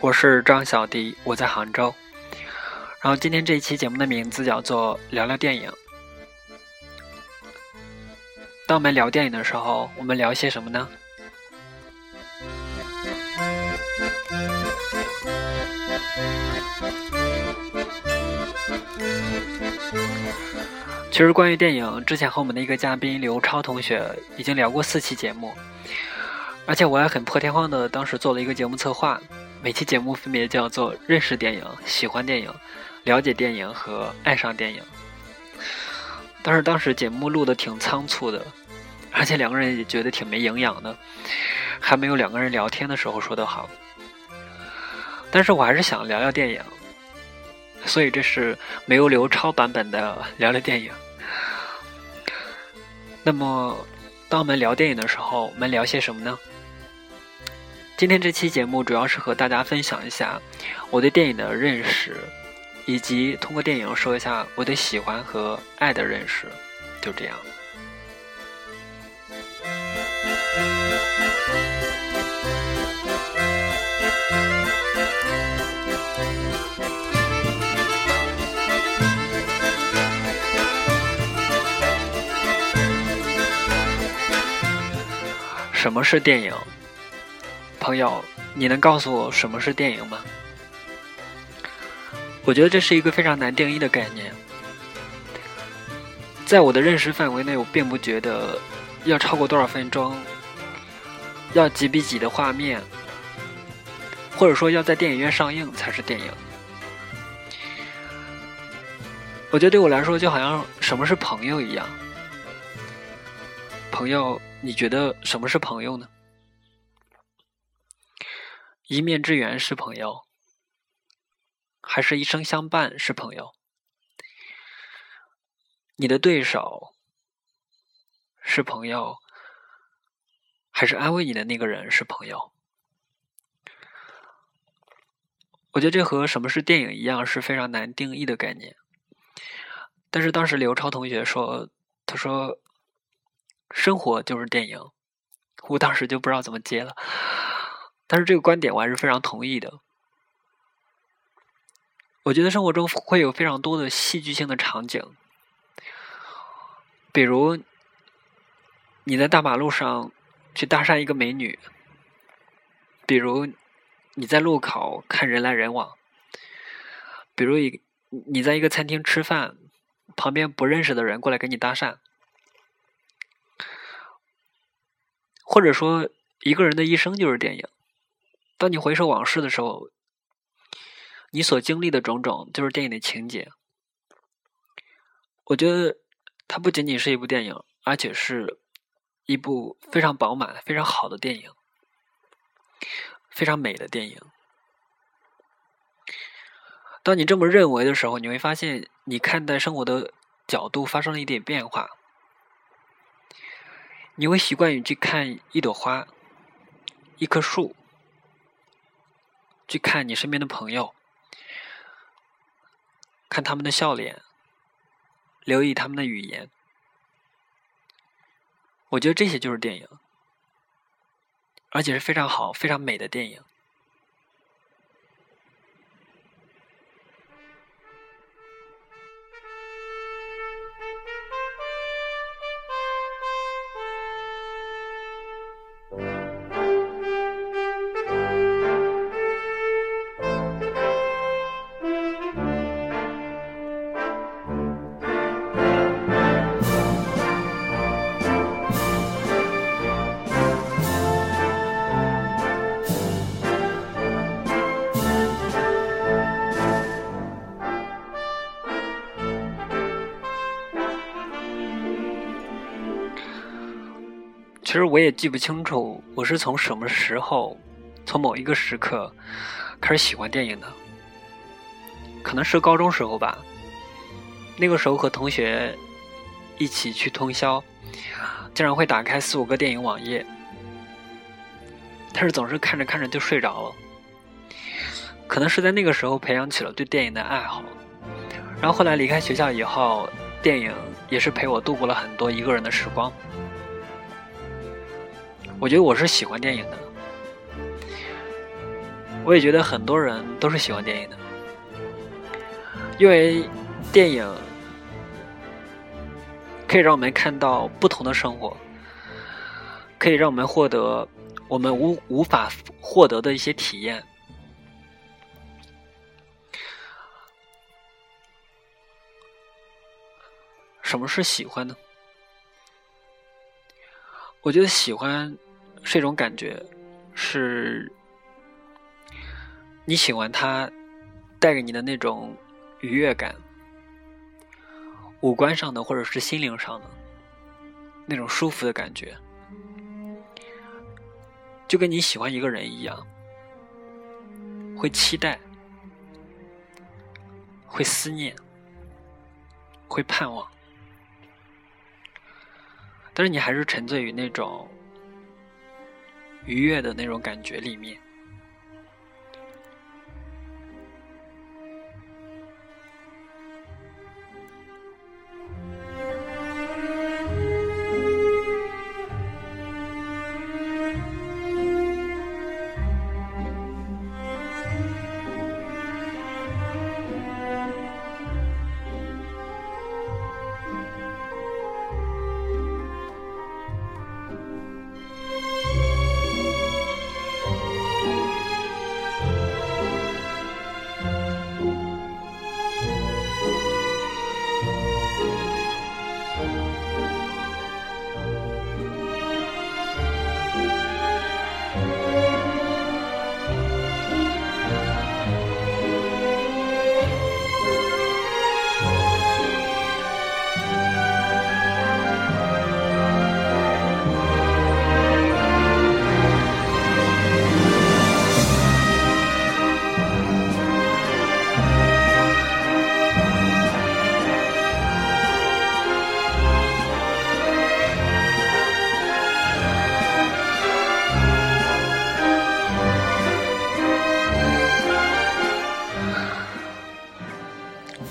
我是张小迪，我在杭州。然后今天这一期节目的名字叫做“聊聊电影”。当我们聊电影的时候，我们聊些什么呢？其实关于电影，之前和我们的一个嘉宾刘超同学已经聊过四期节目，而且我也很破天荒的当时做了一个节目策划，每期节目分别叫做“认识电影”“喜欢电影”“了解电影”和“爱上电影”。但是当时节目录的挺仓促的，而且两个人也觉得挺没营养的，还没有两个人聊天的时候说的好。但是我还是想聊聊电影。所以这是没有刘超版本的聊聊电影。那么，当我们聊电影的时候，我们聊些什么呢？今天这期节目主要是和大家分享一下我对电影的认识，以及通过电影说一下我对喜欢和爱的认识。就这样。什么是电影？朋友，你能告诉我什么是电影吗？我觉得这是一个非常难定义的概念。在我的认识范围内，我并不觉得要超过多少分钟，要几比几的画面，或者说要在电影院上映才是电影。我觉得对我来说，就好像什么是朋友一样，朋友。你觉得什么是朋友呢？一面之缘是朋友，还是一生相伴是朋友？你的对手是朋友，还是安慰你的那个人是朋友？我觉得这和什么是电影一样是非常难定义的概念。但是当时刘超同学说，他说。生活就是电影，我当时就不知道怎么接了，但是这个观点我还是非常同意的。我觉得生活中会有非常多的戏剧性的场景，比如你在大马路上去搭讪一个美女，比如你在路口看人来人往，比如一你在一个餐厅吃饭，旁边不认识的人过来跟你搭讪。或者说，一个人的一生就是电影。当你回首往事的时候，你所经历的种种就是电影的情节。我觉得它不仅仅是一部电影，而且是一部非常饱满、非常好的电影，非常美的电影。当你这么认为的时候，你会发现你看待生活的角度发生了一点变化。你会习惯于去看一朵花、一棵树，去看你身边的朋友，看他们的笑脸，留意他们的语言。我觉得这些就是电影，而且是非常好、非常美的电影。其实我也记不清楚，我是从什么时候，从某一个时刻开始喜欢电影的。可能是高中时候吧。那个时候和同学一起去通宵，经常会打开四五个电影网页，但是总是看着看着就睡着了。可能是在那个时候培养起了对电影的爱好，然后后来离开学校以后，电影也是陪我度过了很多一个人的时光。我觉得我是喜欢电影的，我也觉得很多人都是喜欢电影的，因为电影可以让我们看到不同的生活，可以让我们获得我们无无法获得的一些体验。什么是喜欢呢？我觉得喜欢。是一种感觉，是你喜欢它带给你的那种愉悦感，五官上的或者是心灵上的那种舒服的感觉，就跟你喜欢一个人一样，会期待，会思念，会盼望，但是你还是沉醉于那种。愉悦的那种感觉里面。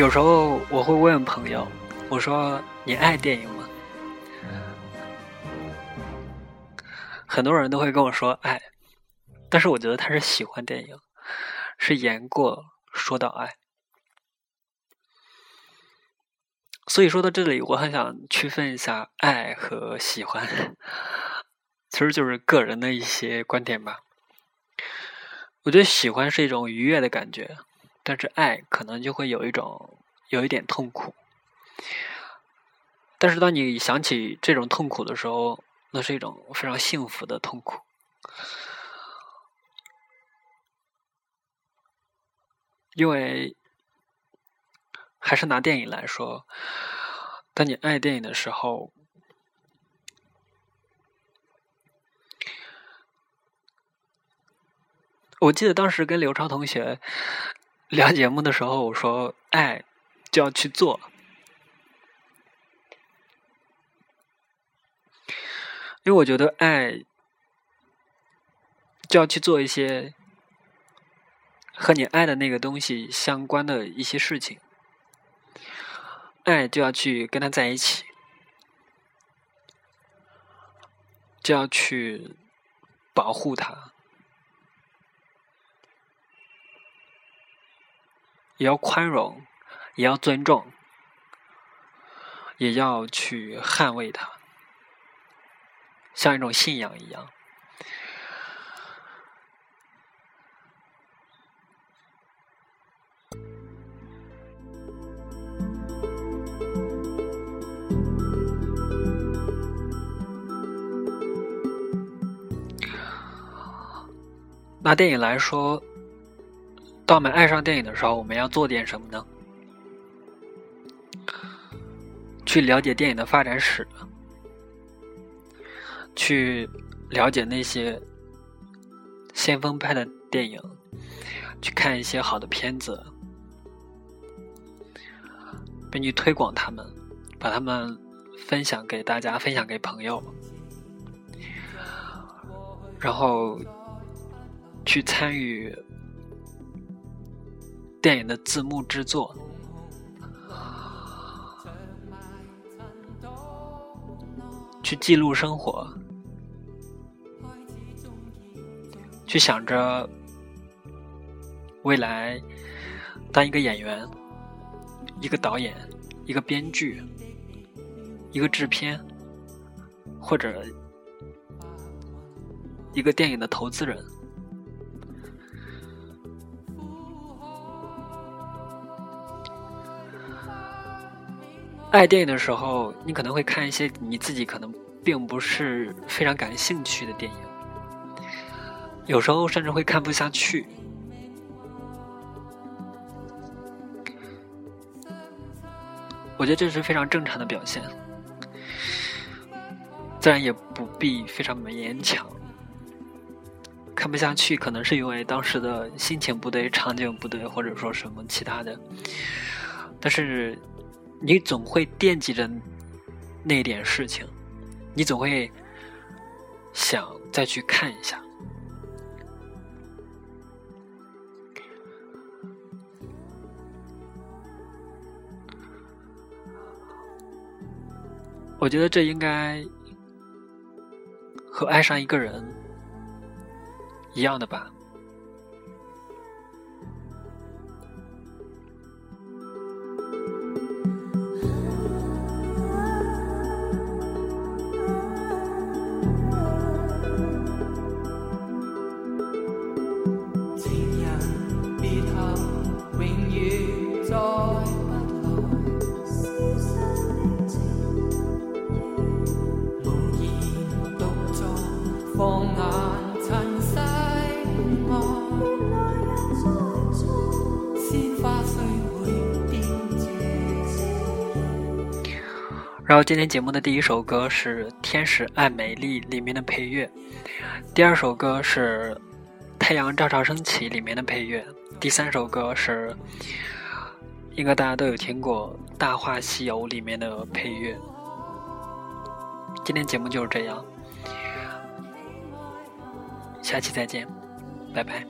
有时候我会问朋友：“我说你爱电影吗？”很多人都会跟我说爱，但是我觉得他是喜欢电影，是言过说到爱。所以说到这里，我很想区分一下爱和喜欢，其实就是个人的一些观点吧。我觉得喜欢是一种愉悦的感觉。但是爱可能就会有一种有一点痛苦，但是当你想起这种痛苦的时候，那是一种非常幸福的痛苦，因为还是拿电影来说，当你爱电影的时候，我记得当时跟刘超同学。聊节目的时候，我说爱就要去做，因为我觉得爱就要去做一些和你爱的那个东西相关的一些事情，爱就要去跟他在一起，就要去保护他。也要宽容，也要尊重，也要去捍卫它，像一种信仰一样。拿电影来说。当我们爱上电影的时候，我们要做点什么呢？去了解电影的发展史，去了解那些先锋派的电影，去看一些好的片子，并去推广他们，把他们分享给大家，分享给朋友，然后去参与。电影的字幕制作。去记录生活。去想着未来，当一个演员，一个导演，一个编剧，一个制片。或者一个电影的投资人。爱电影的时候，你可能会看一些你自己可能并不是非常感兴趣的电影，有时候甚至会看不下去。我觉得这是非常正常的表现，自然也不必非常勉强。看不下去，可能是因为当时的心情不对、场景不对，或者说什么其他的，但是。你总会惦记着那点事情，你总会想再去看一下。我觉得这应该和爱上一个人一样的吧。然后今天节目的第一首歌是《天使爱美丽》里面的配乐，第二首歌是《太阳照常升起》里面的配乐，第三首歌是应该大家都有听过《大话西游》里面的配乐。今天节目就是这样，下期再见，拜拜。